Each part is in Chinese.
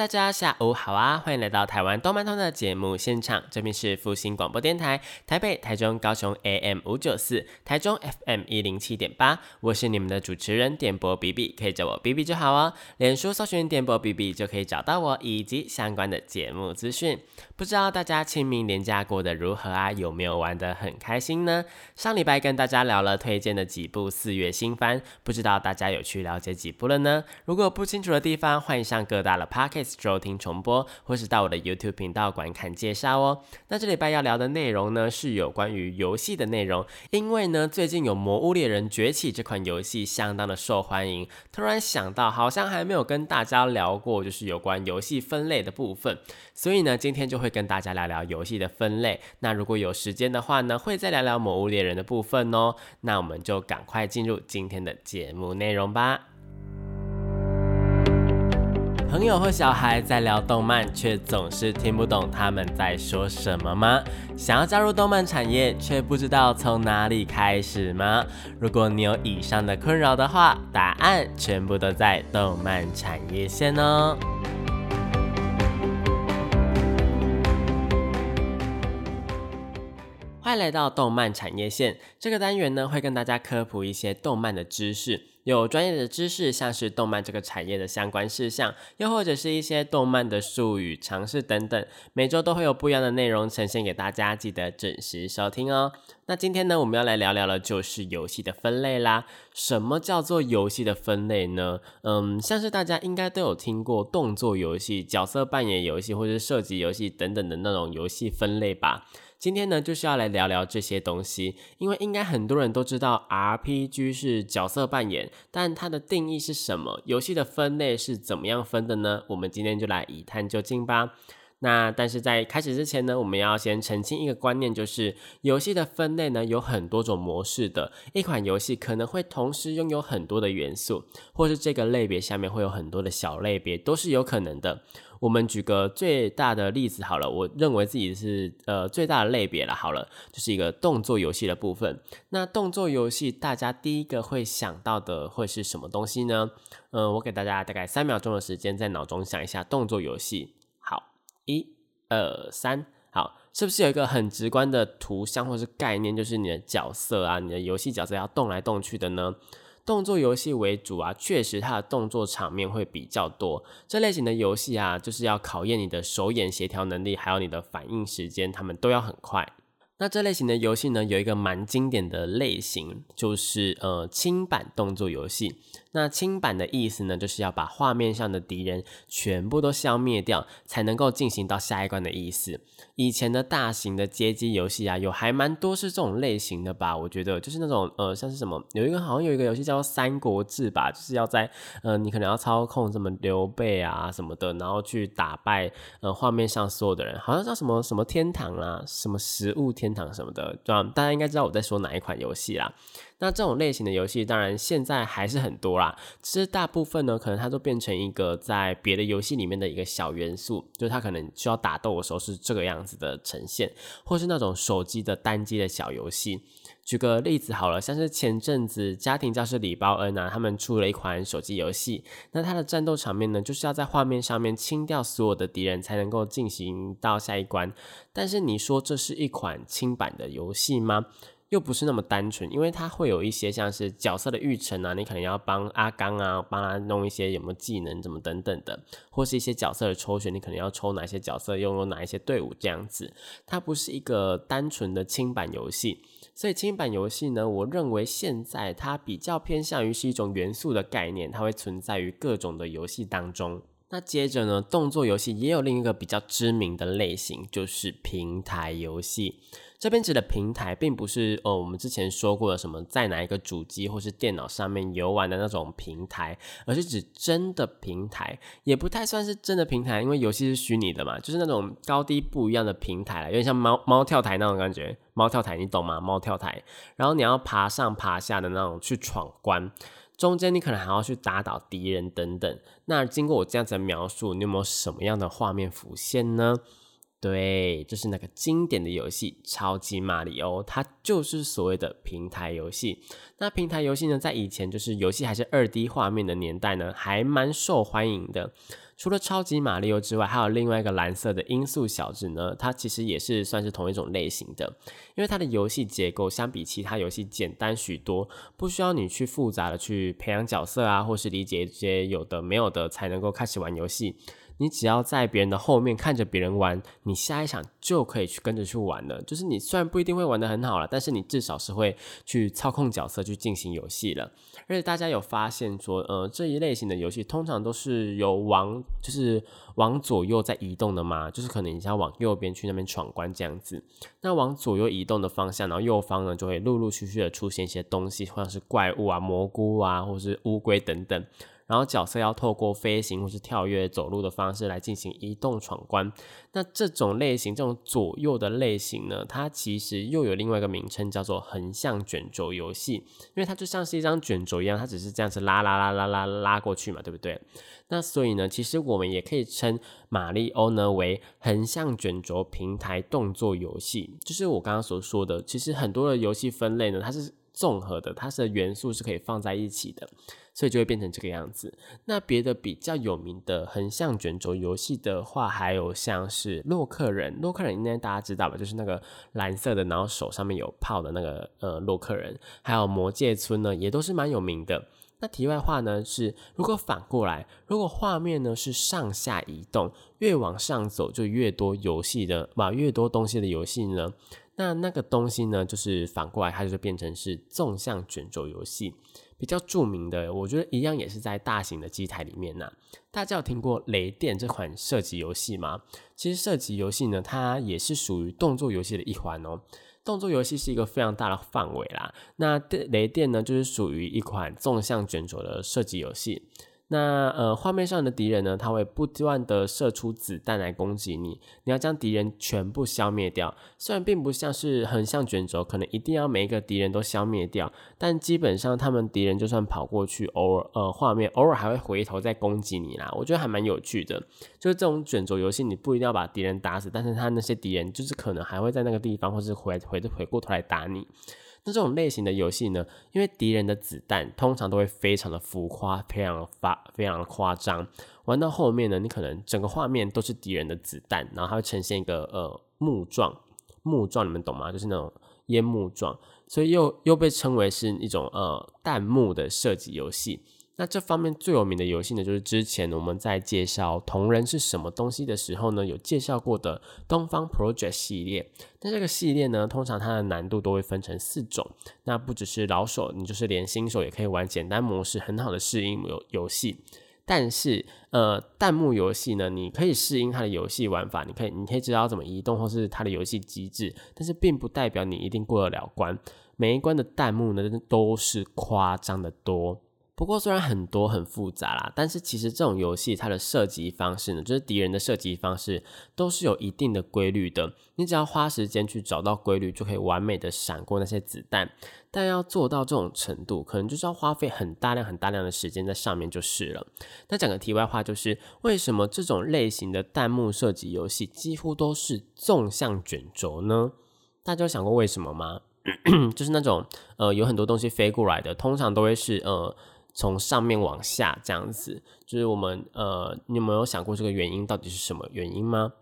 大家下午好啊！欢迎来到台湾动漫通的节目现场，这边是复兴广播电台台北、台中、高雄 AM 五九四，台中 FM 一零七点八，我是你们的主持人点播 B B，可以叫我 B B 就好哦。脸书搜寻点播 B B 就可以找到我以及相关的节目资讯。不知道大家清明年假过得如何啊？有没有玩得很开心呢？上礼拜跟大家聊了推荐的几部四月新番，不知道大家有去了解几部了呢？如果不清楚的地方，欢迎上各大的 Park。收听重播，或是到我的 YouTube 频道观看介绍哦。那这礼拜要聊的内容呢，是有关于游戏的内容。因为呢，最近有《魔物猎人崛起》这款游戏相当的受欢迎，突然想到好像还没有跟大家聊过，就是有关游戏分类的部分。所以呢，今天就会跟大家聊聊游戏的分类。那如果有时间的话呢，会再聊聊《魔物猎人》的部分哦。那我们就赶快进入今天的节目内容吧。朋友或小孩在聊动漫，却总是听不懂他们在说什么吗？想要加入动漫产业，却不知道从哪里开始吗？如果你有以上的困扰的话，答案全部都在动漫产业线哦。欢迎来到动漫产业线这个单元呢，会跟大家科普一些动漫的知识。有专业的知识，像是动漫这个产业的相关事项，又或者是一些动漫的术语、常识等等，每周都会有不一样的内容呈现给大家，记得准时收听哦。那今天呢，我们要来聊聊的，就是游戏的分类啦。什么叫做游戏的分类呢？嗯，像是大家应该都有听过动作游戏、角色扮演游戏，或者是射击游戏等等的那种游戏分类吧。今天呢，就是要来聊聊这些东西，因为应该很多人都知道 RPG 是角色扮演，但它的定义是什么？游戏的分类是怎么样分的呢？我们今天就来一探究竟吧。那但是在开始之前呢，我们要先澄清一个观念，就是游戏的分类呢有很多种模式的，一款游戏可能会同时拥有很多的元素，或是这个类别下面会有很多的小类别，都是有可能的。我们举个最大的例子好了，我认为自己是呃最大的类别了。好了，就是一个动作游戏的部分。那动作游戏大家第一个会想到的会是什么东西呢？嗯，我给大家大概三秒钟的时间，在脑中想一下动作游戏。一、二、三，好，是不是有一个很直观的图像或是概念，就是你的角色啊，你的游戏角色要动来动去的呢？动作游戏为主啊，确实它的动作场面会比较多。这类型的游戏啊，就是要考验你的手眼协调能力，还有你的反应时间，他们都要很快。那这类型的游戏呢，有一个蛮经典的类型，就是呃轻版动作游戏。那轻版的意思呢，就是要把画面上的敌人全部都消灭掉，才能够进行到下一关的意思。以前的大型的街机游戏啊，有还蛮多是这种类型的吧？我觉得就是那种呃，像是什么，有一个好像有一个游戏叫做《三国志》吧，就是要在呃，你可能要操控什么刘备啊什么的，然后去打败呃画面上所有的人，好像叫什么什么天堂啊，什么食物天堂什么的，对吧？大家应该知道我在说哪一款游戏啦。那这种类型的游戏，当然现在还是很多啦。其实大部分呢，可能它都变成一个在别的游戏里面的一个小元素，就是它可能需要打斗的时候是这个样子的呈现，或是那种手机的单机的小游戏。举个例子好了，像是前阵子家庭教师李包恩啊，他们出了一款手机游戏，那它的战斗场面呢，就是要在画面上面清掉所有的敌人，才能够进行到下一关。但是你说这是一款轻版的游戏吗？又不是那么单纯，因为它会有一些像是角色的育成啊，你可能要帮阿刚啊，帮他弄一些有没有技能，怎么等等的，或是一些角色的抽选，你可能要抽哪些角色，拥有哪一些队伍这样子。它不是一个单纯的轻版游戏，所以轻版游戏呢，我认为现在它比较偏向于是一种元素的概念，它会存在于各种的游戏当中。那接着呢，动作游戏也有另一个比较知名的类型，就是平台游戏。这边指的平台，并不是呃我们之前说过的什么在哪一个主机或是电脑上面游玩的那种平台，而是指真的平台，也不太算是真的平台，因为游戏是虚拟的嘛，就是那种高低不一样的平台，有点像猫猫跳台那种感觉。猫跳台你懂吗？猫跳台，然后你要爬上爬下的那种去闯关，中间你可能还要去打倒敌人等等。那经过我这样子的描述，你有没有什么样的画面浮现呢？对，就是那个经典的游戏《超级马里奥》，它就是所谓的平台游戏。那平台游戏呢，在以前就是游戏还是二 D 画面的年代呢，还蛮受欢迎的。除了超级马里奥之外，还有另外一个蓝色的音速小子呢，它其实也是算是同一种类型的，因为它的游戏结构相比其他游戏简单许多，不需要你去复杂的去培养角色啊，或是理解一些有的没有的才能够开始玩游戏。你只要在别人的后面看着别人玩，你下一场就可以去跟着去玩了。就是你虽然不一定会玩的很好了，但是你至少是会去操控角色去进行游戏了。而且大家有发现说，呃，这一类型的游戏通常都是有往就是往左右在移动的嘛，就是可能你要往右边去那边闯关这样子。那往左右移动的方向，然后右方呢就会陆陆续续的出现一些东西，或者是怪物啊、蘑菇啊，或者是乌龟等等。然后角色要透过飞行或是跳跃、走路的方式来进行移动闯关。那这种类型，这种左右的类型呢，它其实又有另外一个名称，叫做横向卷轴游戏。因为它就像是一张卷轴一样，它只是这样子拉拉拉拉拉拉过去嘛，对不对？那所以呢，其实我们也可以称马里欧呢为横向卷轴平台动作游戏。就是我刚刚所说的，其实很多的游戏分类呢，它是综合的，它的元素是可以放在一起的。所以就会变成这个样子。那别的比较有名的横向卷轴游戏的话，还有像是洛克人。洛克人应该大家知道吧？就是那个蓝色的，然后手上面有炮的那个呃洛克人。还有魔界村呢，也都是蛮有名的。那题外话呢是，如果反过来，如果画面呢是上下移动，越往上走就越多游戏的，把越多东西的游戏呢，那那个东西呢就是反过来，它就变成是纵向卷轴游戏。比较著名的，我觉得一样也是在大型的机台里面呢。大家有听过雷电这款射击游戏吗？其实射击游戏呢，它也是属于动作游戏的一环哦。动作游戏是一个非常大的范围啦。那雷电呢，就是属于一款纵向卷轴的射击游戏。那呃，画面上的敌人呢，他会不断的射出子弹来攻击你，你要将敌人全部消灭掉。虽然并不像是横向卷轴，可能一定要每一个敌人都消灭掉，但基本上他们敌人就算跑过去，偶尔呃画面偶尔还会回头再攻击你啦。我觉得还蛮有趣的，就是这种卷轴游戏，你不一定要把敌人打死，但是他那些敌人就是可能还会在那个地方，或是回回回过头来打你。那这种类型的游戏呢，因为敌人的子弹通常都会非常的浮夸，非常发，非常的夸张。玩到后面呢，你可能整个画面都是敌人的子弹，然后它会呈现一个呃木状，木状你们懂吗？就是那种烟幕状，所以又又被称为是一种呃弹幕的设计游戏。那这方面最有名的游戏呢，就是之前我们在介绍同人是什么东西的时候呢，有介绍过的东方 Project 系列。那这个系列呢，通常它的难度都会分成四种。那不只是老手，你就是连新手也可以玩简单模式，很好的适应游游戏。但是，呃，弹幕游戏呢，你可以适应它的游戏玩法，你可以你可以知道怎么移动或是它的游戏机制，但是并不代表你一定过得了关。每一关的弹幕呢，都是夸张的多。不过虽然很多很复杂啦，但是其实这种游戏它的射击方式呢，就是敌人的射击方式都是有一定的规律的。你只要花时间去找到规律，就可以完美的闪过那些子弹。但要做到这种程度，可能就是要花费很大量很大量的时间在上面就是了。那讲个题外话，就是为什么这种类型的弹幕射击游戏几乎都是纵向卷轴呢？大家有想过为什么吗？就是那种呃有很多东西飞过来的，通常都会是呃。从上面往下这样子，就是我们呃，你有没有想过这个原因到底是什么原因吗？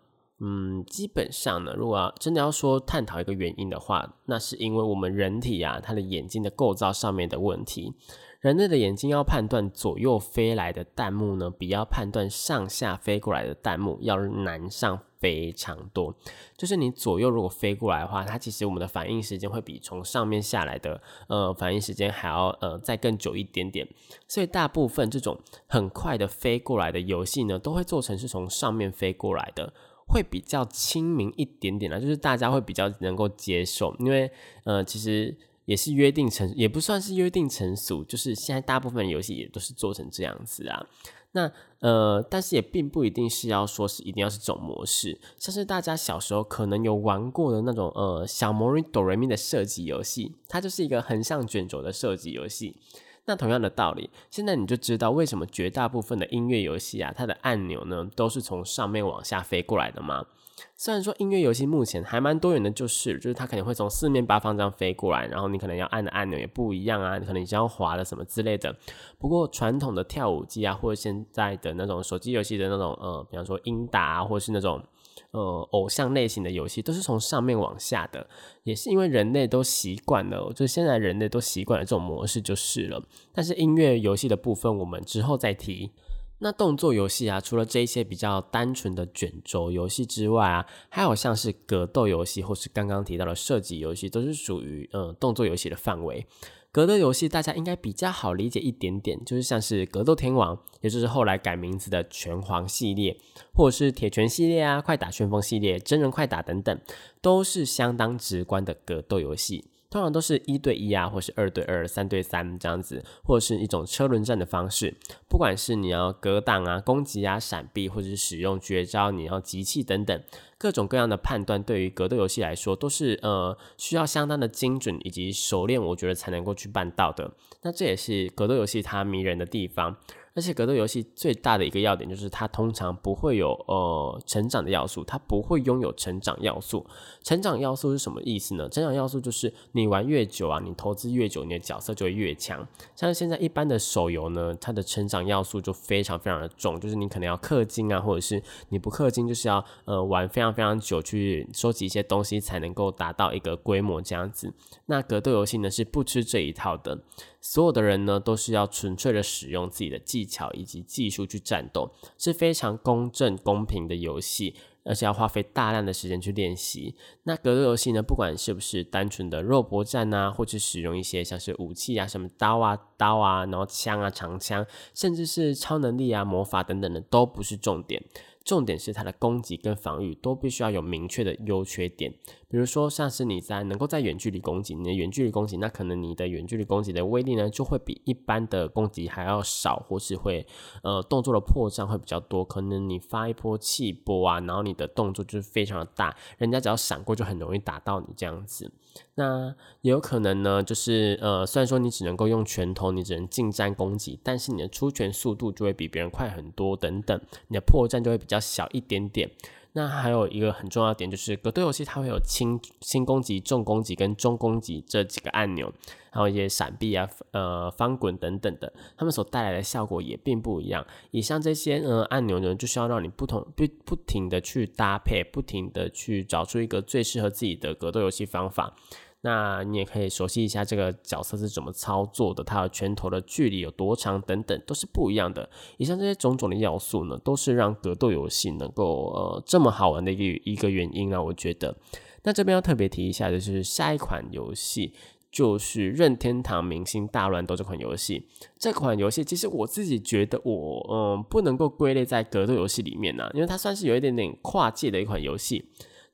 嗯，基本上呢，如果要真的要说探讨一个原因的话，那是因为我们人体啊，它的眼睛的构造上面的问题。人类的眼睛要判断左右飞来的弹幕呢，比要判断上下飞过来的弹幕要难上非常多。就是你左右如果飞过来的话，它其实我们的反应时间会比从上面下来的呃反应时间还要呃再更久一点点。所以大部分这种很快的飞过来的游戏呢，都会做成是从上面飞过来的。会比较亲民一点点啦，就是大家会比较能够接受，因为呃，其实也是约定成，也不算是约定成俗，就是现在大部分游戏也都是做成这样子啊。那呃，但是也并不一定是要说是一定要是总模式，像是大家小时候可能有玩过的那种呃小魔女哆瑞咪的设计游戏，它就是一个横向卷轴的设计游戏。那同样的道理，现在你就知道为什么绝大部分的音乐游戏啊，它的按钮呢都是从上面往下飞过来的吗？虽然说音乐游戏目前还蛮多元的，就是就是它可能会从四面八方这样飞过来，然后你可能要按的按钮也不一样啊，你可能你要滑的什么之类的。不过传统的跳舞机啊，或者现在的那种手机游戏的那种呃，比方说英达啊，或者是那种。呃，偶像类型的游戏都是从上面往下的，也是因为人类都习惯了，就现在人类都习惯了这种模式就是了。但是音乐游戏的部分，我们之后再提。那动作游戏啊，除了这一些比较单纯的卷轴游戏之外啊，还有像是格斗游戏或是刚刚提到的射击游戏，都是属于呃动作游戏的范围。格斗游戏大家应该比较好理解一点点，就是像是格斗天王，也就是后来改名字的拳皇系列，或者是铁拳系列啊、快打旋风系列、真人快打等等，都是相当直观的格斗游戏。通常都是一对一啊，或是二对二、三对三这样子，或者是一种车轮战的方式。不管是你要格挡啊、攻击啊、闪避，或者是使用绝招，你要集气等等。各种各样的判断，对于格斗游戏来说，都是呃需要相当的精准以及熟练，我觉得才能够去办到的。那这也是格斗游戏它迷人的地方。而且格斗游戏最大的一个要点就是，它通常不会有呃成长的要素，它不会拥有成长要素。成长要素是什么意思呢？成长要素就是你玩越久啊，你投资越久，你的角色就会越强。像现在一般的手游呢，它的成长要素就非常非常的重，就是你可能要氪金啊，或者是你不氪金，就是要呃玩非常非常久去收集一些东西，才能够达到一个规模这样子。那格斗游戏呢是不吃这一套的。所有的人呢，都是要纯粹的使用自己的技技巧以及技术去战斗，是非常公正公平的游戏，而且要花费大量的时间去练习。那格斗游戏呢，不管是不是单纯的肉搏战啊，或者使用一些像是武器啊，什么刀啊、刀啊，然后枪啊、长枪，甚至是超能力啊、魔法等等的，都不是重点。重点是它的攻击跟防御都必须要有明确的优缺点，比如说像是你在能够在远距离攻击，你的远距离攻击，那可能你的远距离攻击的威力呢就会比一般的攻击还要少，或是会呃动作的破绽会比较多，可能你发一波气波啊，然后你的动作就是非常的大，人家只要闪过就很容易打到你这样子。那也有可能呢，就是呃，虽然说你只能够用拳头，你只能近战攻击，但是你的出拳速度就会比别人快很多，等等，你的破绽就会比较小一点点。那还有一个很重要的点，就是格斗游戏它会有轻轻攻击、重攻击跟中攻击这几个按钮，还有一些闪避啊、呃翻滚等等的，它们所带来的效果也并不一样。以上这些呃按钮呢，就需要让你不同不不停的去搭配，不停的去找出一个最适合自己的格斗游戏方法。那你也可以熟悉一下这个角色是怎么操作的，他的拳头的距离有多长等等，都是不一样的。以上这些种种的要素呢，都是让格斗游戏能够呃这么好玩的一个一个原因啊。我觉得，那这边要特别提一下的就是下一款游戏，就是任天堂明星大乱斗这款游戏。这款游戏其实我自己觉得我嗯不能够归类在格斗游戏里面呢，因为它算是有一点点跨界的一款游戏。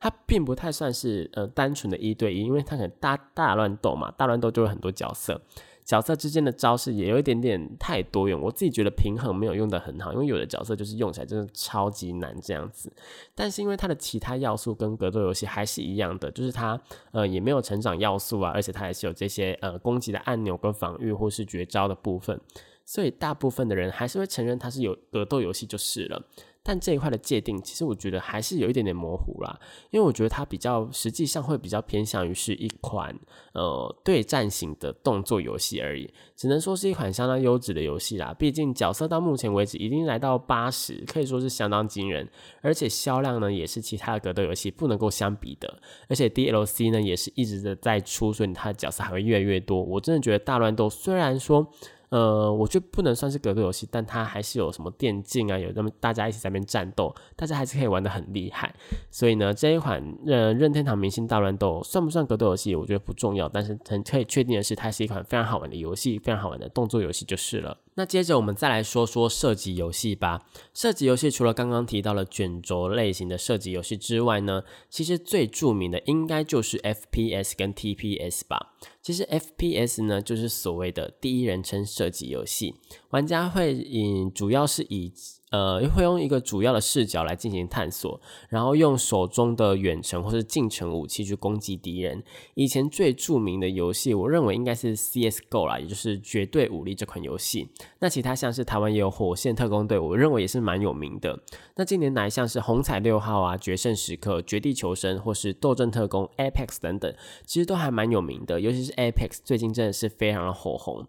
它并不太算是呃单纯的一对一，因为它可能大大乱斗嘛，大乱斗就有很多角色，角色之间的招式也有一点点太多用，我自己觉得平衡没有用的很好，因为有的角色就是用起来真的超级难这样子。但是因为它的其他要素跟格斗游戏还是一样的，就是它呃也没有成长要素啊，而且它还是有这些呃攻击的按钮跟防御或是绝招的部分，所以大部分的人还是会承认它是有格斗游戏就是了。但这一块的界定，其实我觉得还是有一点点模糊啦，因为我觉得它比较实际上会比较偏向于是一款呃对战型的动作游戏而已，只能说是一款相当优质的游戏啦。毕竟角色到目前为止已经来到八十，可以说是相当惊人，而且销量呢也是其他的格斗游戏不能够相比的。而且 DLC 呢也是一直的在出，所以它的角色还会越来越多。我真的觉得大乱斗虽然说。呃，我觉得不能算是格斗游戏，但它还是有什么电竞啊，有那么大家一起在那边战斗，大家还是可以玩的很厉害。所以呢，这一款任任天堂明星大乱斗算不算格斗游戏，我觉得不重要，但是很可以确定的是，它是一款非常好玩的游戏，非常好玩的动作游戏就是了。那接着我们再来说说射击游戏吧。射击游戏除了刚刚提到了卷轴类型的射击游戏之外呢，其实最著名的应该就是 FPS 跟 TPS 吧。其实 FPS 呢，就是所谓的第一人称射击游戏，玩家会以主要是以呃会用一个主要的视角来进行探索，然后用手中的远程或是近程武器去攻击敌人。以前最著名的游戏，我认为应该是 CS:GO 啦，也就是绝对武力这款游戏。那其他像是台湾也有火线特工队，我认为也是蛮有名的。那近年来像是红彩六号啊、决胜时刻、绝地求生或是斗阵特工、Apex 等等，其实都还蛮有名的，尤其是。Apex 最近真的是非常的火红，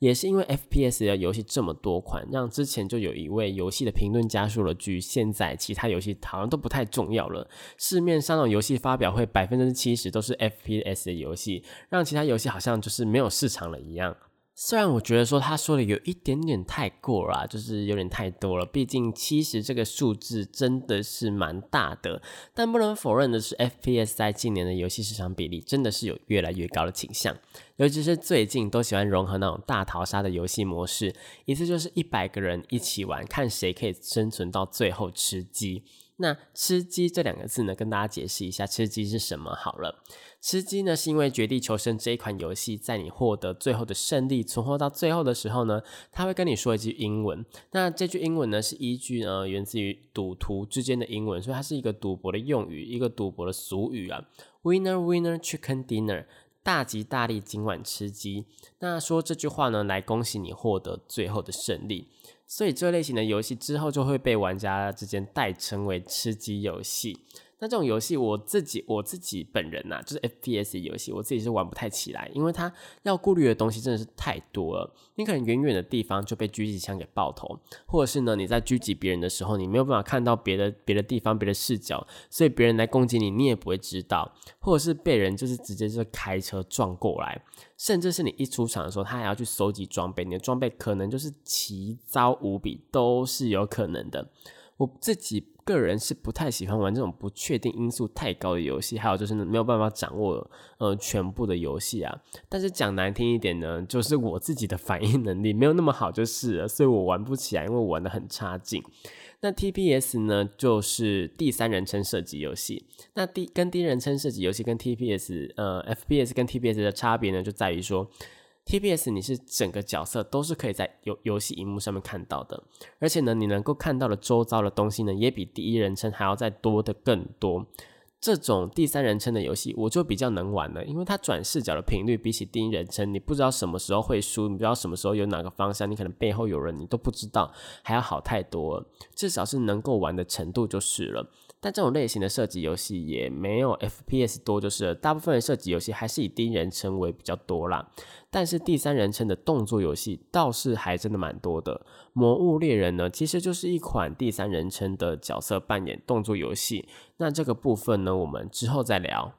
也是因为 FPS 的游戏这么多款，让之前就有一位游戏的评论家说了句：“现在其他游戏好像都不太重要了，市面上的游戏发表会百分之七十都是 FPS 的游戏，让其他游戏好像就是没有市场了一样。”虽然我觉得说他说的有一点点太过了，就是有点太多了。毕竟七十这个数字真的是蛮大的，但不能否认的是，FPS 在近年的游戏市场比例真的是有越来越高的倾向。尤其是最近都喜欢融合那种大逃杀的游戏模式，一次就是一百个人一起玩，看谁可以生存到最后吃鸡。那吃鸡这两个字呢，跟大家解释一下，吃鸡是什么好了。吃鸡呢，是因为《绝地求生》这一款游戏，在你获得最后的胜利、存活到最后的时候呢，他会跟你说一句英文。那这句英文呢，是依据呢源自于赌徒之间的英文，所以它是一个赌博的用语，一个赌博的俗语啊。Winner, winner, chicken dinner，大吉大利，今晚吃鸡。那说这句话呢，来恭喜你获得最后的胜利。所以这类型的游戏之后就会被玩家之间代称为吃鸡游戏。那这种游戏，我自己我自己本人呐，就是 FPS 游戏，我自己是玩不太起来，因为它要顾虑的东西真的是太多了。你可能远远的地方就被狙击枪给爆头，或者是呢，你在狙击别人的时候，你没有办法看到别的别的地方、别的视角，所以别人来攻击你，你也不会知道，或者是被人就是直接就开车撞过来，甚至是你一出场的时候，他还要去收集装备，你的装备可能就是奇糟无比，都是有可能的。我自己。个人是不太喜欢玩这种不确定因素太高的游戏，还有就是没有办法掌握呃全部的游戏啊。但是讲难听一点呢，就是我自己的反应能力没有那么好就是了，所以我玩不起来，因为我玩的很差劲。那 TPS 呢，就是第三人称射击游戏。那第跟第一人称射击游戏跟 TPS 呃 FPS 跟 TPS 的差别呢，就在于说。TPS 你是整个角色都是可以在游游戏荧幕上面看到的，而且呢，你能够看到的周遭的东西呢，也比第一人称还要再多的更多。这种第三人称的游戏，我就比较能玩了，因为它转视角的频率比起第一人称，你不知道什么时候会输，你不知道什么时候有哪个方向，你可能背后有人，你都不知道，还要好太多。至少是能够玩的程度就是了。但这种类型的射击游戏也没有 FPS 多，就是大部分的射击游戏还是以第一人称为比较多啦。但是第三人称的动作游戏倒是还真的蛮多的。魔物猎人呢，其实就是一款第三人称的角色扮演动作游戏。那这个部分呢，我们之后再聊。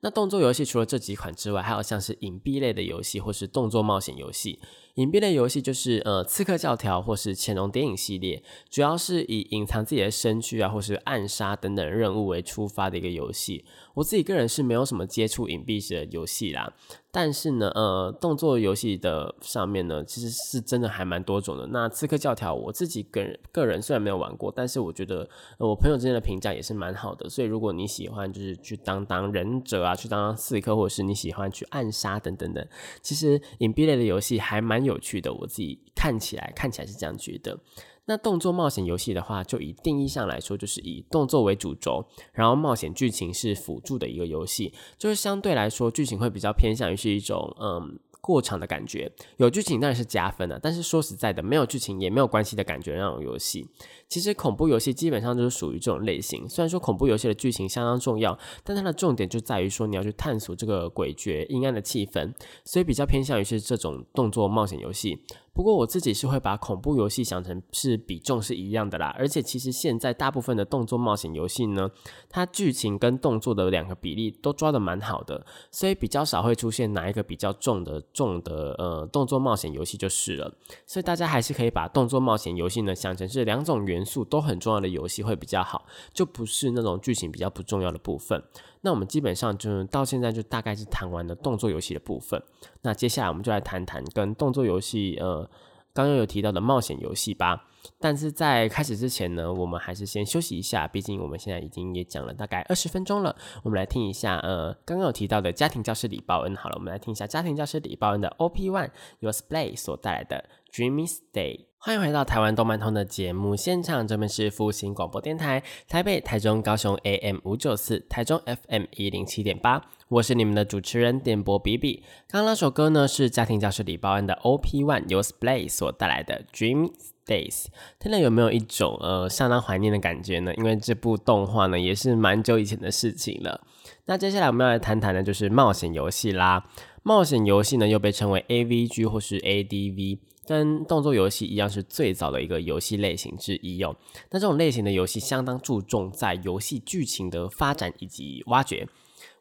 那动作游戏除了这几款之外，还有像是隐蔽类的游戏或是动作冒险游戏。隐蔽类游戏就是呃刺客教条或是潜龙谍影系列，主要是以隐藏自己的身躯啊或是暗杀等等任务为出发的一个游戏。我自己个人是没有什么接触隐蔽式的游戏啦。但是呢，呃，动作游戏的上面呢，其实是真的还蛮多种的。那刺客教条，我自己个人个人虽然没有玩过，但是我觉得我朋友之间的评价也是蛮好的。所以如果你喜欢就是去当当忍者啊，去当当刺客，或者是你喜欢去暗杀等等等，其实隐蔽类的游戏还蛮有趣的。我自己看起来看起来是这样觉得。那动作冒险游戏的话，就以定义上来说，就是以动作为主轴，然后冒险剧情是辅助的一个游戏，就是相对来说剧情会比较偏向于是一种嗯过场的感觉。有剧情当然是加分的，但是说实在的，没有剧情也没有关系的感觉那种游戏。其实恐怖游戏基本上就是属于这种类型。虽然说恐怖游戏的剧情相当重要，但它的重点就在于说你要去探索这个诡谲阴暗的气氛，所以比较偏向于是这种动作冒险游戏。不过我自己是会把恐怖游戏想成是比重是一样的啦，而且其实现在大部分的动作冒险游戏呢，它剧情跟动作的两个比例都抓的蛮好的，所以比较少会出现哪一个比较重的重的呃动作冒险游戏就是了。所以大家还是可以把动作冒险游戏呢想成是两种元素都很重要的游戏会比较好，就不是那种剧情比较不重要的部分。那我们基本上就到现在就大概是谈完了动作游戏的部分。那接下来我们就来谈谈跟动作游戏呃刚刚有提到的冒险游戏吧。但是在开始之前呢，我们还是先休息一下，毕竟我们现在已经也讲了大概二十分钟了。我们来听一下呃刚刚有提到的家庭教师李报恩。好了，我们来听一下家庭教师李报恩的 OP One Your Play 所带来的 Dreamy Stay。欢迎回到台湾动漫通的节目现场，这边是复兴广播电台台北、台中、高雄 AM 五九四，台中 FM 一零七点八，我是你们的主持人电波比比。刚刚那首歌呢是家庭教师李报恩的 OP One 由 Splay 所带来的 Dream Days，听了有没有一种呃相当怀念的感觉呢？因为这部动画呢也是蛮久以前的事情了。那接下来我们要来谈谈的就是冒险游戏啦。冒险游戏呢又被称为 AVG 或是 ADV。跟动作游戏一样，是最早的一个游戏类型之一哦。那这种类型的游戏相当注重在游戏剧情的发展以及挖掘，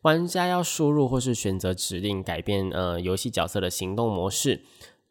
玩家要输入或是选择指令改变呃游戏角色的行动模式。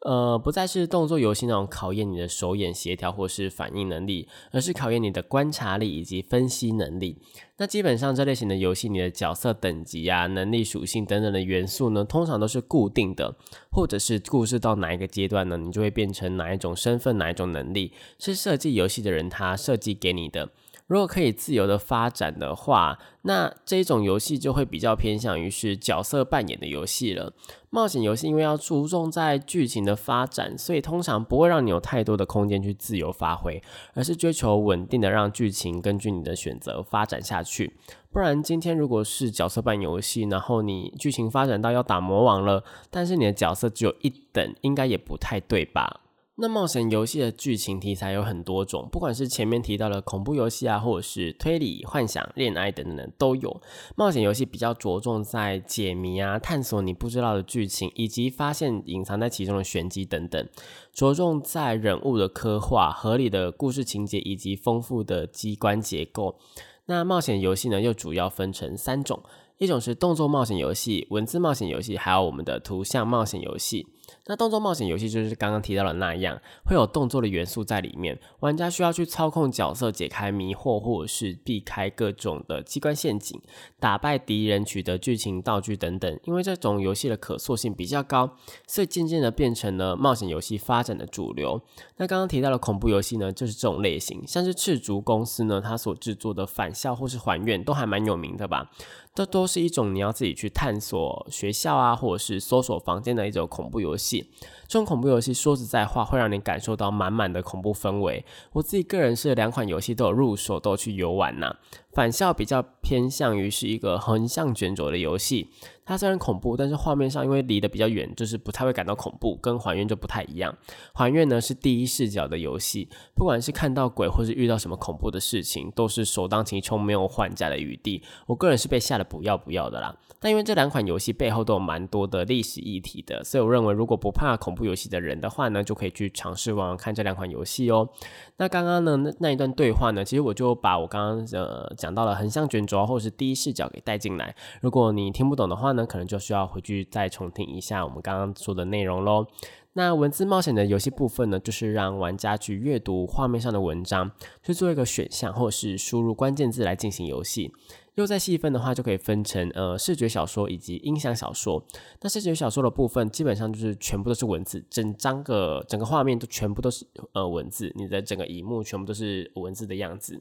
呃，不再是动作游戏那种考验你的手眼协调或是反应能力，而是考验你的观察力以及分析能力。那基本上这类型的游戏，你的角色等级啊、能力属性等等的元素呢，通常都是固定的，或者是故事到哪一个阶段呢，你就会变成哪一种身份、哪一种能力，是设计游戏的人他设计给你的。如果可以自由的发展的话，那这种游戏就会比较偏向于是角色扮演的游戏了。冒险游戏因为要注重在剧情的发展，所以通常不会让你有太多的空间去自由发挥，而是追求稳定的让剧情根据你的选择发展下去。不然，今天如果是角色扮演游戏，然后你剧情发展到要打魔王了，但是你的角色只有一等，应该也不太对吧？那冒险游戏的剧情题材有很多种，不管是前面提到的恐怖游戏啊，或者是推理、幻想、恋爱等等都有。冒险游戏比较着重在解谜啊，探索你不知道的剧情，以及发现隐藏在其中的玄机等等，着重在人物的刻画、合理的故事情节以及丰富的机关结构。那冒险游戏呢，又主要分成三种。一种是动作冒险游戏、文字冒险游戏，还有我们的图像冒险游戏。那动作冒险游戏就是刚刚提到的那样，会有动作的元素在里面，玩家需要去操控角色解开迷惑，或者是避开各种的机关陷阱，打败敌人，取得剧情道具等等。因为这种游戏的可塑性比较高，所以渐渐的变成了冒险游戏发展的主流。那刚刚提到的恐怖游戏呢，就是这种类型，像是赤足公司呢，它所制作的返校或是还愿都还蛮有名的吧。这都是一种你要自己去探索学校啊，或者是搜索房间的一种恐怖游戏。戏这种恐怖游戏说实在话，会让你感受到满满的恐怖氛围。我自己个人是两款游戏都有入手，都去游玩呐。返校比较偏向于是一个横向卷轴的游戏。它虽然恐怖，但是画面上因为离得比较远，就是不太会感到恐怖，跟还原就不太一样。还原呢是第一视角的游戏，不管是看到鬼或是遇到什么恐怖的事情，都是首当其冲，没有换价的余地。我个人是被吓得不要不要的啦。但因为这两款游戏背后都有蛮多的历史议题的，所以我认为如果不怕恐怖游戏的人的话呢，就可以去尝试玩玩看这两款游戏哦。那刚刚呢那那一段对话呢，其实我就把我刚刚呃讲到了横向卷轴或者是第一视角给带进来。如果你听不懂的话呢，可能就需要回去再重听一下我们刚刚说的内容喽。那文字冒险的游戏部分呢，就是让玩家去阅读画面上的文章，去做一个选项或者是输入关键字来进行游戏。又再细分的话，就可以分成呃视觉小说以及音响小说。那视觉小说的部分，基本上就是全部都是文字，整张个整个画面都全部都是呃文字，你的整个荧幕全部都是文字的样子。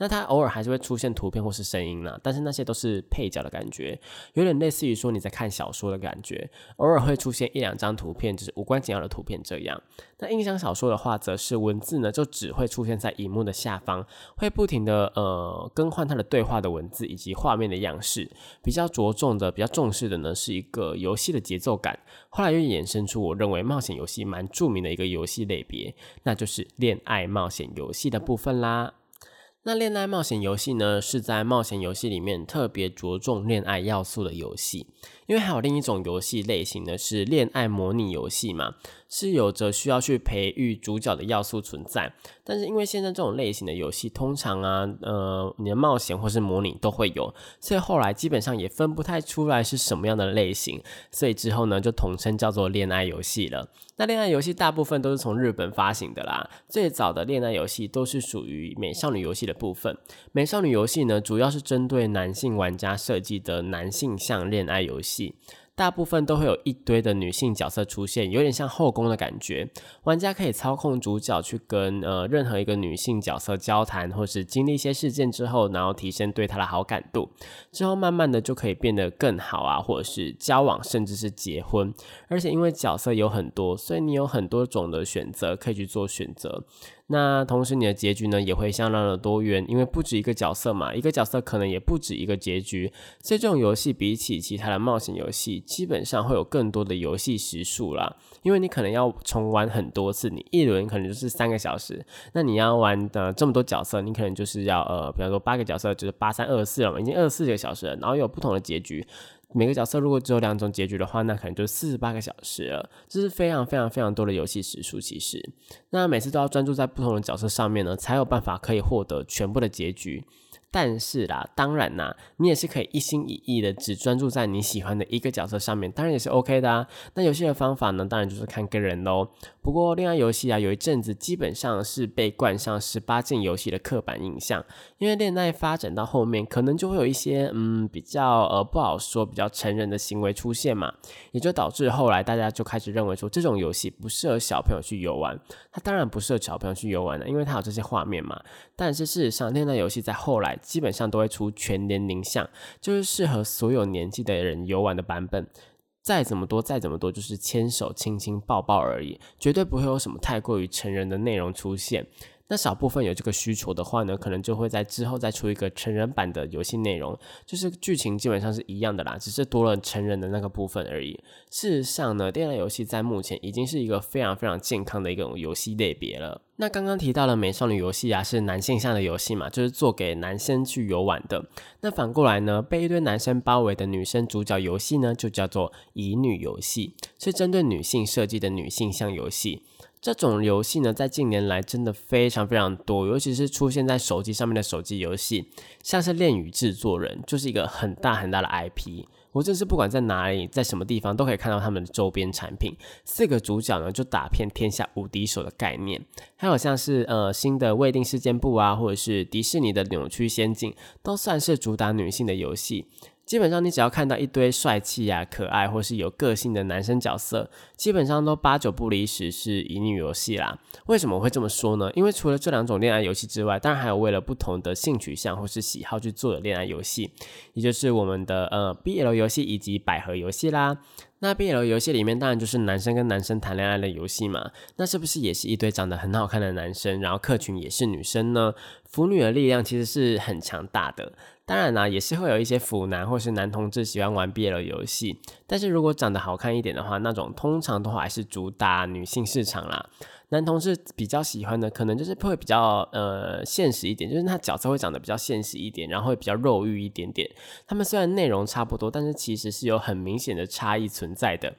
那它偶尔还是会出现图片或是声音啦，但是那些都是配角的感觉，有点类似于说你在看小说的感觉，偶尔会出现一两张图片，就是无关紧要的图片这样。那印象小说的话，则是文字呢就只会出现在荧幕的下方，会不停的呃更换它的对话的文字以及画面的样式，比较着重的、比较重视的呢是一个游戏的节奏感。后来又衍生出我认为冒险游戏蛮著名的一个游戏类别，那就是恋爱冒险游戏的部分啦。那恋爱冒险游戏呢，是在冒险游戏里面特别着重恋爱要素的游戏。因为还有另一种游戏类型呢，是恋爱模拟游戏嘛，是有着需要去培育主角的要素存在。但是因为现在这种类型的游戏，通常啊，呃，你的冒险或是模拟都会有，所以后来基本上也分不太出来是什么样的类型，所以之后呢，就统称叫做恋爱游戏了。那恋爱游戏大部分都是从日本发行的啦，最早的恋爱游戏都是属于美少女游戏的部分。美少女游戏呢，主要是针对男性玩家设计的男性向恋爱游戏。大部分都会有一堆的女性角色出现，有点像后宫的感觉。玩家可以操控主角去跟呃任何一个女性角色交谈，或是经历一些事件之后，然后提升对她的好感度。之后慢慢的就可以变得更好啊，或者是交往，甚至是结婚。而且因为角色有很多，所以你有很多种的选择可以去做选择。那同时，你的结局呢也会相当的多元，因为不止一个角色嘛，一个角色可能也不止一个结局。所以这种游戏比起其他的冒险游戏，基本上会有更多的游戏时数啦。因为你可能要重玩很多次，你一轮可能就是三个小时，那你要玩的这么多角色，你可能就是要呃，比方说八个角色就是八三二四了嘛，已经二十四个小时了，然后有不同的结局。每个角色如果只有两种结局的话，那可能就四十八个小时了，这是非常非常非常多的游戏时数。其实，那每次都要专注在不同的角色上面呢，才有办法可以获得全部的结局。但是啦，当然啦，你也是可以一心一意的只专注在你喜欢的一个角色上面，当然也是 OK 的啊。那游戏的方法呢，当然就是看个人喽。不过恋爱游戏啊，有一阵子基本上是被冠上十八禁游戏的刻板印象，因为恋爱发展到后面，可能就会有一些嗯比较呃不好说、比较成人的行为出现嘛，也就导致后来大家就开始认为说这种游戏不适合小朋友去游玩。它当然不适合小朋友去游玩的，因为它有这些画面嘛。但是事实上，恋爱游戏在后来。基本上都会出全年龄向，就是适合所有年纪的人游玩的版本。再怎么多，再怎么多，就是牵手、亲亲、抱抱而已，绝对不会有什么太过于成人的内容出现。那少部分有这个需求的话呢，可能就会在之后再出一个成人版的游戏内容，就是剧情基本上是一样的啦，只是多了成人的那个部分而已。事实上呢，电脑游戏在目前已经是一个非常非常健康的一种游戏类别了。那刚刚提到了美少女游戏啊，是男性向的游戏嘛，就是做给男生去游玩的。那反过来呢，被一堆男生包围的女生主角游戏呢，就叫做乙女游戏，是针对女性设计的女性向游戏。这种游戏呢，在近年来真的非常非常多，尤其是出现在手机上面的手机游戏，像是《恋与制作人》就是一个很大很大的 IP。我真是不管在哪里，在什么地方都可以看到他们的周边产品。四个主角呢，就打遍天下无敌手的概念。还有像是呃新的未定事件簿啊，或者是迪士尼的扭曲仙境，都算是主打女性的游戏。基本上，你只要看到一堆帅气呀、可爱或是有个性的男生角色，基本上都八九不离十是乙女游戏啦。为什么会这么说呢？因为除了这两种恋爱游戏之外，当然还有为了不同的性取向或是喜好去做的恋爱游戏，也就是我们的呃 BL 游戏以及百合游戏啦。那 BL 游戏里面当然就是男生跟男生谈恋爱的游戏嘛，那是不是也是一堆长得很好看的男生，然后客群也是女生呢？腐女的力量其实是很强大的。当然啦，也是会有一些腐男或是男同志喜欢玩 BL 游戏，但是如果长得好看一点的话，那种通常都还是主打女性市场啦。男同志比较喜欢的，可能就是会比较呃现实一点，就是他角色会长得比较现实一点，然后会比较肉欲一点点。他们虽然内容差不多，但是其实是有很明显的差异存在的。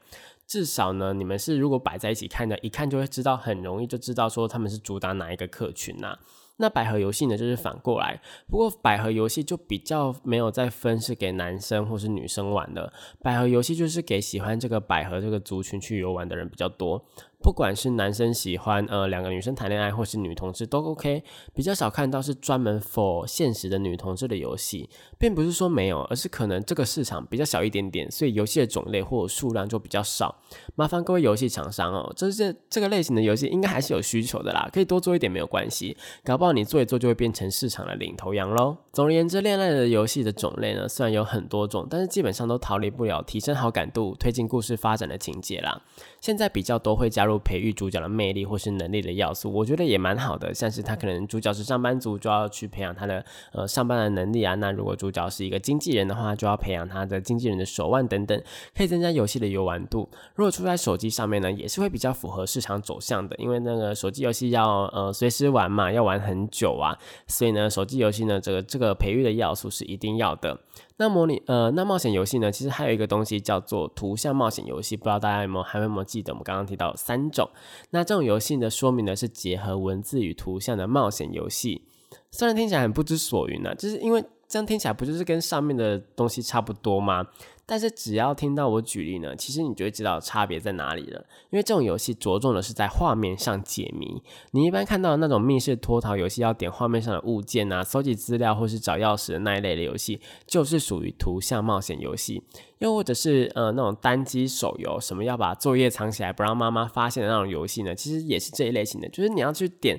至少呢，你们是如果摆在一起看的，一看就会知道，很容易就知道说他们是主打哪一个客群呐。那百合游戏呢，就是反过来。不过百合游戏就比较没有再分是给男生或是女生玩的。百合游戏就是给喜欢这个百合这个族群去游玩的人比较多。不管是男生喜欢呃两个女生谈恋爱，或是女同志都 OK。比较少看到是专门 for 现实的女同志的游戏，并不是说没有，而是可能这个市场比较小一点点，所以游戏的种类或数量就比较少。麻烦各位游戏厂商哦，这这这个类型的游戏应该还是有需求的啦，可以多做一点没有关系，搞不好你做一做就会变成市场的领头羊喽。总而言之，恋爱的游戏的种类呢，虽然有很多种，但是基本上都逃离不了提升好感度、推进故事发展的情节啦。现在比较多会加入培育主角的魅力或是能力的要素，我觉得也蛮好的。像是他可能主角是上班族，就要去培养他的呃上班的能力啊。那如果主角是一个经纪人的话，就要培养他的经纪人的手腕等等，可以增加游戏的游玩度。如果出在手机上面呢，也是会比较符合市场走向的，因为那个手机游戏要呃随时玩嘛，要玩很久啊，所以呢，手机游戏呢，这个这个培育的要素是一定要的。那模拟呃，那冒险游戏呢？其实还有一个东西叫做图像冒险游戏，不知道大家有没有还有没有记得？我们刚刚提到三种。那这种游戏呢，说明的是结合文字与图像的冒险游戏。虽然听起来很不知所云呢，就是因为这样听起来不就是跟上面的东西差不多吗？但是只要听到我举例呢，其实你就会知道差别在哪里了。因为这种游戏着重的是在画面上解谜。你一般看到那种密室脱逃游戏，要点画面上的物件啊，搜集资料或是找钥匙的那一类的游戏，就是属于图像冒险游戏。又或者是呃那种单机手游，什么要把作业藏起来不让妈妈发现的那种游戏呢？其实也是这一类型的，就是你要去点。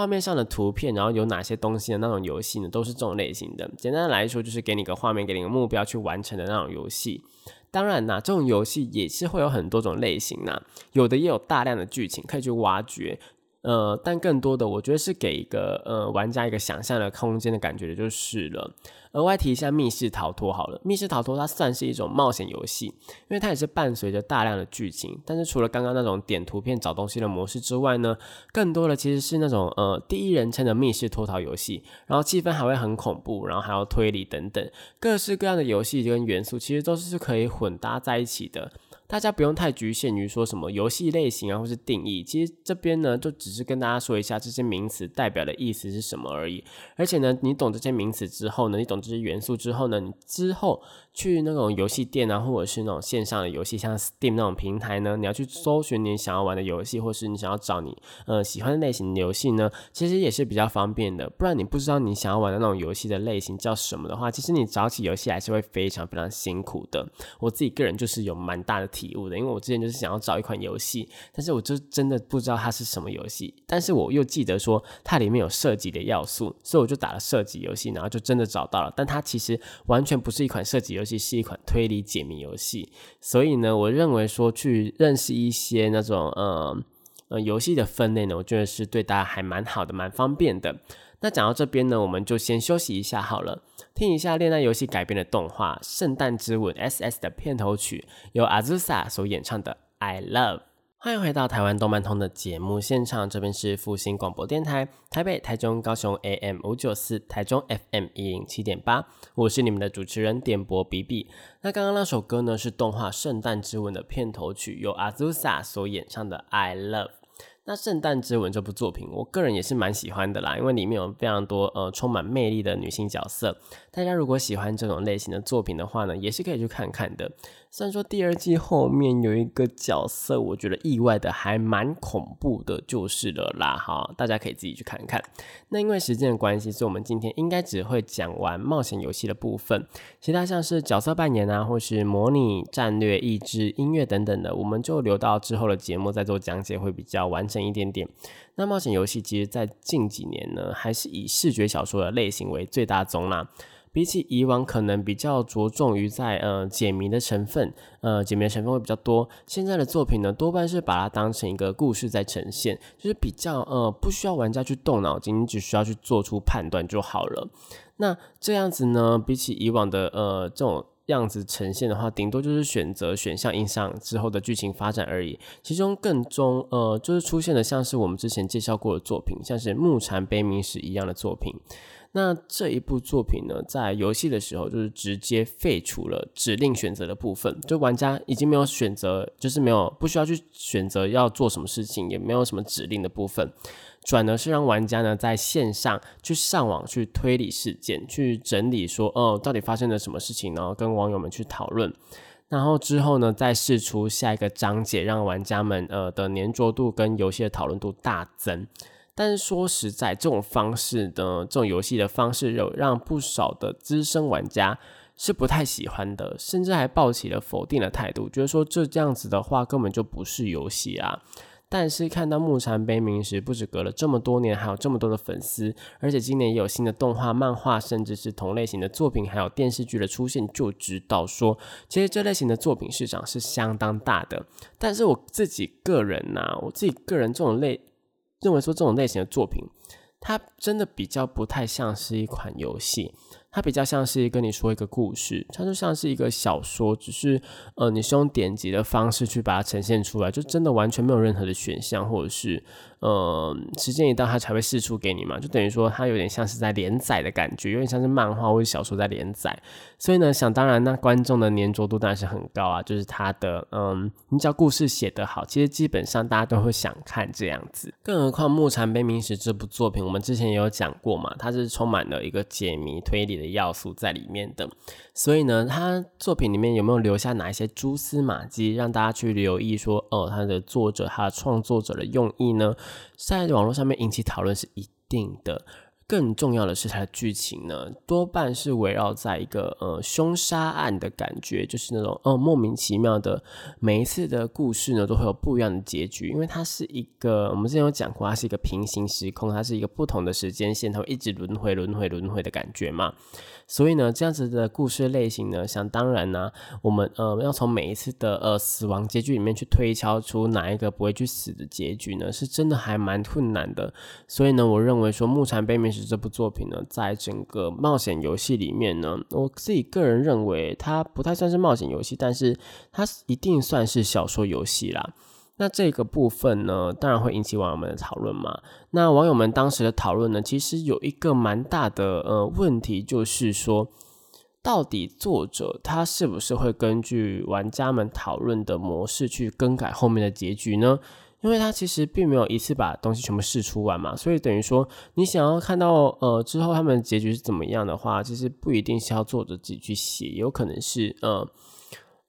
画面上的图片，然后有哪些东西的那种游戏呢？都是这种类型的。简单的来说，就是给你个画面，给你个目标去完成的那种游戏。当然呐，这种游戏也是会有很多种类型呐，有的也有大量的剧情可以去挖掘。呃，但更多的，我觉得是给一个呃玩家一个想象的空间的感觉，就是了。额外提一下密室逃脱好了，密室逃脱它算是一种冒险游戏，因为它也是伴随着大量的剧情。但是除了刚刚那种点图片找东西的模式之外呢，更多的其实是那种呃第一人称的密室脱逃游戏，然后气氛还会很恐怖，然后还要推理等等，各式各样的游戏跟元素其实都是可以混搭在一起的。大家不用太局限于说什么游戏类型啊，或是定义。其实这边呢，就只是跟大家说一下这些名词代表的意思是什么而已。而且呢，你懂这些名词之后呢，你懂这些元素之后呢，你之后。去那种游戏店啊，或者是那种线上的游戏，像 Steam 那种平台呢，你要去搜寻你想要玩的游戏，或是你想要找你呃喜欢的类型的游戏呢，其实也是比较方便的。不然你不知道你想要玩的那种游戏的类型叫什么的话，其实你找起游戏还是会非常非常辛苦的。我自己个人就是有蛮大的体悟的，因为我之前就是想要找一款游戏，但是我就真的不知道它是什么游戏，但是我又记得说它里面有设计的要素，所以我就打了设计游戏，然后就真的找到了。但它其实完全不是一款设计。游戏是一款推理解谜游戏，所以呢，我认为说去认识一些那种呃呃游戏的分类呢，我觉得是对大家还蛮好的，蛮方便的。那讲到这边呢，我们就先休息一下好了，听一下恋爱游戏改编的动画《圣诞之吻》SS 的片头曲，由阿 z 萨所演唱的《I Love》。欢迎回到台湾动漫通的节目现场，这边是复兴广播电台，台北、台中、高雄 AM 五九四，台中 FM 一零七点八，我是你们的主持人点播比比。那刚刚那首歌呢，是动画《圣诞之吻》的片头曲，由阿 z 萨所演唱的《I Love》。那《圣诞之吻》这部作品，我个人也是蛮喜欢的啦，因为里面有非常多呃充满魅力的女性角色。大家如果喜欢这种类型的作品的话呢，也是可以去看看的。虽然说第二季后面有一个角色，我觉得意外的还蛮恐怖的，就是了啦。哈，大家可以自己去看看。那因为时间的关系，所以我们今天应该只会讲完冒险游戏的部分，其他像是角色扮演啊，或是模拟战略、意志、音乐等等的，我们就留到之后的节目再做讲解，会比较完整一点点。那冒险游戏其实，在近几年呢，还是以视觉小说的类型为最大宗啦。比起以往，可能比较着重于在呃解谜的成分，呃解谜的成分会比较多。现在的作品呢，多半是把它当成一个故事在呈现，就是比较呃不需要玩家去动脑筋，只需要去做出判断就好了。那这样子呢，比起以往的呃这种样子呈现的话，顶多就是选择选项影响之后的剧情发展而已。其中更中呃就是出现的像是我们之前介绍过的作品，像是《木蝉悲鸣时》一样的作品。那这一部作品呢，在游戏的时候就是直接废除了指令选择的部分，就玩家已经没有选择，就是没有不需要去选择要做什么事情，也没有什么指令的部分，转而是让玩家呢在线上去上网去推理事件，去整理说哦到底发生了什么事情，然后跟网友们去讨论。然后之后呢，再试出下一个章节，让玩家们呃的粘着度跟游戏的讨论度大增。但是说实在，这种方式的这种游戏的方式，有让不少的资深玩家是不太喜欢的，甚至还抱起了否定的态度，觉得说这这样子的话根本就不是游戏啊。但是看到木蝉悲鸣时，不止隔了这么多年，还有这么多的粉丝，而且今年也有新的动画、漫画，甚至是同类型的作品，还有电视剧的出现，就知道说，其实这类型的作品市场是相当大的。但是我自己个人呐，我自己个人这种类认为说，这种类型的作品，它真的比较不太像是一款游戏。它比较像是跟你说一个故事，它就像是一个小说，只是呃，你是用点击的方式去把它呈现出来，就真的完全没有任何的选项，或者是。呃，时间一到，它才会释出给你嘛，就等于说它有点像是在连载的感觉，有点像是漫画或者小说在连载。所以呢，想当然，那观众的粘着度当然是很高啊。就是他的，嗯，你只要故事写得好，其实基本上大家都会想看这样子。更何况《木蝉悲鸣时》这部作品，我们之前也有讲过嘛，它是充满了一个解谜推理的要素在里面的。所以呢，他作品里面有没有留下哪一些蛛丝马迹，让大家去留意说，哦，他的作者、他的创作者的用意呢？在网络上面引起讨论是一定的。更重要的是，它的剧情呢，多半是围绕在一个呃凶杀案的感觉，就是那种哦莫名其妙的，每一次的故事呢，都会有不一样的结局，因为它是一个我们之前有讲过，它是一个平行时空，它是一个不同的时间线，它会一直轮回、轮回、轮回的感觉嘛。所以呢，这样子的故事类型呢，想当然呢，我们呃要从每一次的呃死亡结局里面去推敲出哪一个不会去死的结局呢，是真的还蛮困难的。所以呢，我认为说《木蝉悲鸣时》这部作品呢，在整个冒险游戏里面呢，我自己个人认为它不太算是冒险游戏，但是它一定算是小说游戏啦。那这个部分呢，当然会引起网友们的讨论嘛。那网友们当时的讨论呢，其实有一个蛮大的呃问题，就是说，到底作者他是不是会根据玩家们讨论的模式去更改后面的结局呢？因为他其实并没有一次把东西全部试出完嘛，所以等于说，你想要看到呃之后他们结局是怎么样的话，其实不一定是要作者自己去写，有可能是呃。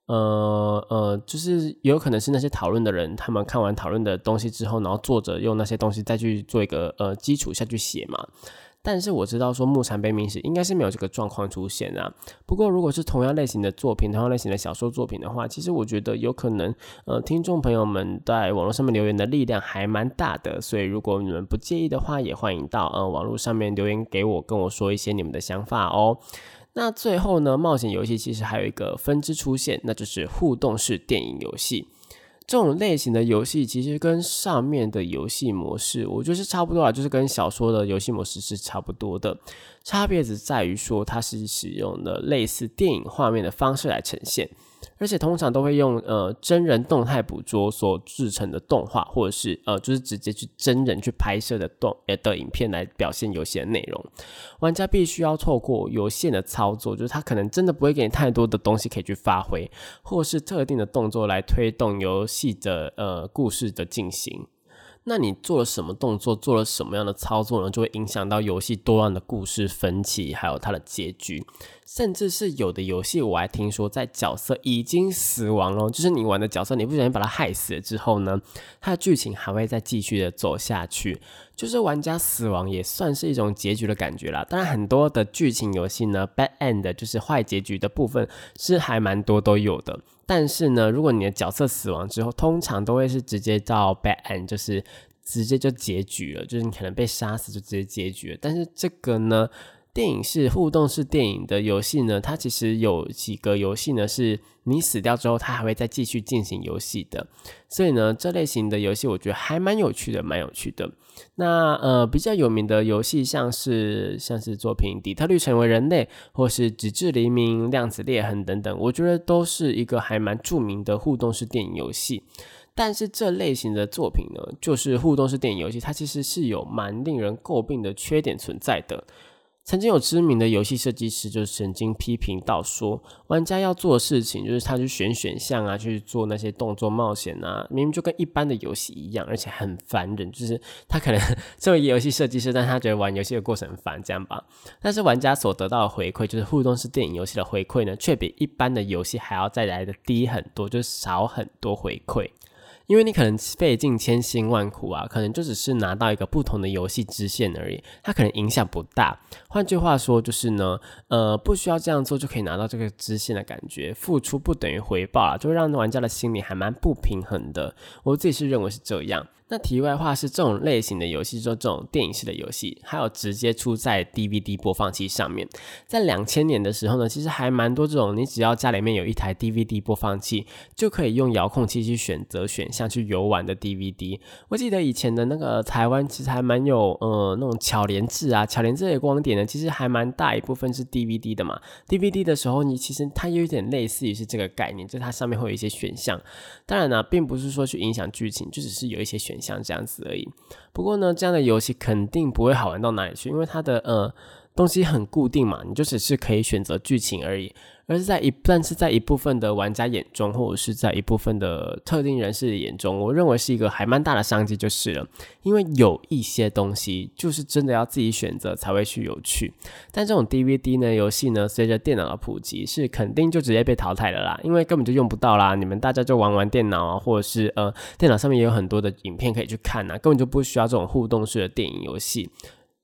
呃呃，就是有可能是那些讨论的人，他们看完讨论的东西之后，然后作者用那些东西再去做一个呃基础下去写嘛。但是我知道说《木蝉悲鸣史》应该是没有这个状况出现啊。不过如果是同样类型的作品，同样类型的小说作品的话，其实我觉得有可能呃，听众朋友们在网络上面留言的力量还蛮大的。所以如果你们不介意的话，也欢迎到呃网络上面留言给我，跟我说一些你们的想法哦。那最后呢，冒险游戏其实还有一个分支出现，那就是互动式电影游戏。这种类型的游戏其实跟上面的游戏模式，我觉得是差不多啊，就是跟小说的游戏模式是差不多的。差别只在于说，它是使用的类似电影画面的方式来呈现。而且通常都会用呃真人动态捕捉所制成的动画，或者是呃就是直接去真人去拍摄的动的影片来表现游戏的内容。玩家必须要透过有限的操作，就是他可能真的不会给你太多的东西可以去发挥，或是特定的动作来推动游戏的呃故事的进行。那你做了什么动作，做了什么样的操作呢？就会影响到游戏多样的故事分歧，还有它的结局。甚至是有的游戏，我还听说，在角色已经死亡了，就是你玩的角色，你不小心把它害死了之后呢，它的剧情还会再继续的走下去。就是玩家死亡也算是一种结局的感觉啦。当然，很多的剧情游戏呢，bad end 就是坏结局的部分是还蛮多都有的。但是呢，如果你的角色死亡之后，通常都会是直接到 bad end，就是直接就结局了，就是你可能被杀死就直接结局了。但是这个呢？电影是互动式电影的游戏呢，它其实有几个游戏呢，是你死掉之后，它还会再继续进行游戏的。所以呢，这类型的游戏我觉得还蛮有趣的，蛮有趣的。那呃，比较有名的游戏像是像是作品《底特律成为人类》或是《直至黎明》《量子裂痕》等等，我觉得都是一个还蛮著名的互动式电影游戏。但是这类型的作品呢，就是互动式电影游戏，它其实是有蛮令人诟病的缺点存在的。曾经有知名的游戏设计师就曾经批评到说，玩家要做的事情就是他去选选项啊，去做那些动作冒险啊，明明就跟一般的游戏一样，而且很烦人。就是他可能作为游戏设计师，但他觉得玩游戏的过程很烦，这样吧。但是玩家所得到的回馈，就是互动式电影游戏的回馈呢，却比一般的游戏还要再来的低很多，就是少很多回馈。因为你可能费尽千辛万苦啊，可能就只是拿到一个不同的游戏支线而已，它可能影响不大。换句话说，就是呢，呃，不需要这样做就可以拿到这个支线的感觉，付出不等于回报啊，就让玩家的心里还蛮不平衡的。我自己是认为是这样。那题外话是，这种类型的游戏，就这种电影式的游戏，还有直接出在 DVD 播放器上面。在两千年的时候呢，其实还蛮多这种，你只要家里面有一台 DVD 播放器，就可以用遥控器去选择选项去游玩的 DVD。我记得以前的那个台湾其实还蛮有，呃，那种巧连智啊，巧连智的光碟呢，其实还蛮大一部分是 DVD 的嘛。DVD 的时候，你其实它有点类似于是这个概念，就它上面会有一些选项。当然呢，并不是说去影响剧情，就只是有一些选。像这样子而已。不过呢，这样的游戏肯定不会好玩到哪里去，因为它的呃东西很固定嘛，你就只是可以选择剧情而已。而是在一，但是在一部分的玩家眼中，或者是在一部分的特定人士的眼中，我认为是一个还蛮大的商机，就是了。因为有一些东西就是真的要自己选择才会去有趣。但这种 DVD 呢，游戏呢，随着电脑的普及，是肯定就直接被淘汰了啦，因为根本就用不到啦。你们大家就玩玩电脑啊，或者是呃，电脑上面也有很多的影片可以去看呐，根本就不需要这种互动式的电影游戏。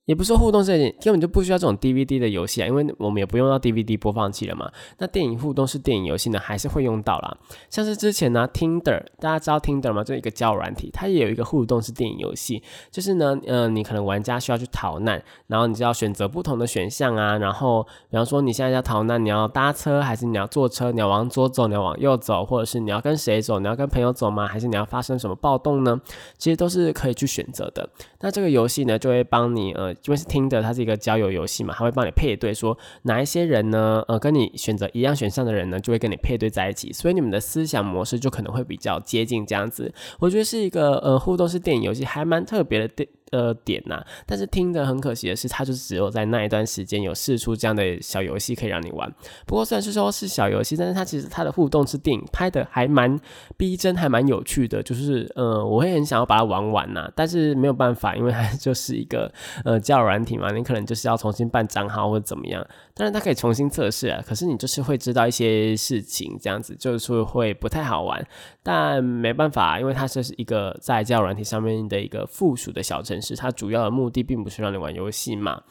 也不是说互动式根本就不需要这种 DVD 的游戏啊，因为我们也不用到 DVD 播放器了嘛。那电影互动式电影游戏呢，还是会用到啦。像是之前呢，Tinder，大家知道 Tinder 吗？就一个交友软体，它也有一个互动式电影游戏，就是呢，呃，你可能玩家需要去逃难，然后你就要选择不同的选项啊。然后，比方说你现在要逃难，你要搭车还是你要坐车？你要往左走，你要往右走，或者是你要跟谁走？你要跟朋友走吗？还是你要发生什么暴动呢？其实都是可以去选择的。那这个游戏呢，就会帮你呃。因为是听的，它是一个交友游戏嘛，它会帮你配对，说哪一些人呢？呃，跟你选择一样选项的人呢，就会跟你配对在一起，所以你们的思想模式就可能会比较接近这样子。我觉得是一个呃互动式电影游戏，还蛮特别的电。呃，点呐，但是听着很可惜的是，它就只有在那一段时间有试出这样的小游戏可以让你玩。不过虽然是说是小游戏，但是它其实它的互动是电影拍的还蛮逼真，还蛮有趣的。就是呃，我会很想要把它玩完呐，但是没有办法，因为它 就是一个呃教软体嘛，你可能就是要重新办账号或者怎么样。当然它可以重新测试啊，可是你就是会知道一些事情，这样子就是会不太好玩。但没办法，因为它这是一个在交友软体上面的一个附属的小城。市它主要的目的，并不是让你玩游戏嘛，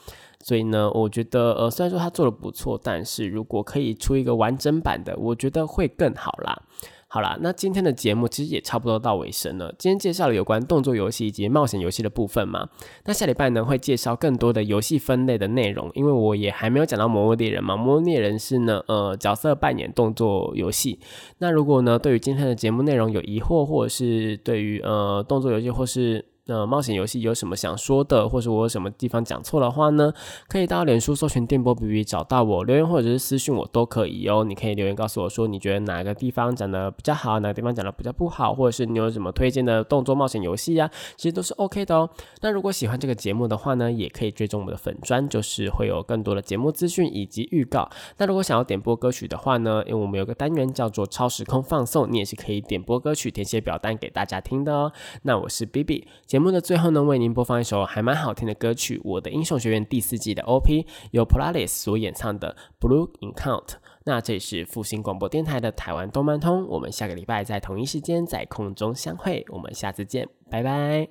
所以呢，我觉得呃，虽然说它做的不错，但是如果可以出一个完整版的，我觉得会更好啦。好啦，那今天的节目其实也差不多到尾声了。今天介绍了有关动作游戏以及冒险游戏的部分嘛，那下礼拜呢会介绍更多的游戏分类的内容，因为我也还没有讲到《魔物猎人》嘛，《魔物猎人》是呢呃角色扮演动作游戏。那如果呢对于今天的节目内容有疑惑，或者是对于呃动作游戏或是那冒险游戏有什么想说的，或者我有什么地方讲错的话呢？可以到脸书搜寻电波 B B 找到我留言，或者是私信我都可以哦。你可以留言告诉我说你觉得哪个地方讲的比较好，哪个地方讲的比较不好，或者是你有什么推荐的动作冒险游戏呀？其实都是 OK 的哦。那如果喜欢这个节目的话呢，也可以追踪我们的粉砖，就是会有更多的节目资讯以及预告。那如果想要点播歌曲的话呢，因为我们有个单元叫做超时空放送，你也是可以点播歌曲，填写表单给大家听的哦。那我是 B B。节目的最后呢，为您播放一首还蛮好听的歌曲，《我的英雄学院》第四季的 OP，由 Polaris 所演唱的《Blue Encounter》。那这里是复兴广播电台的台湾动漫通，我们下个礼拜在同一时间在空中相会，我们下次见，拜拜。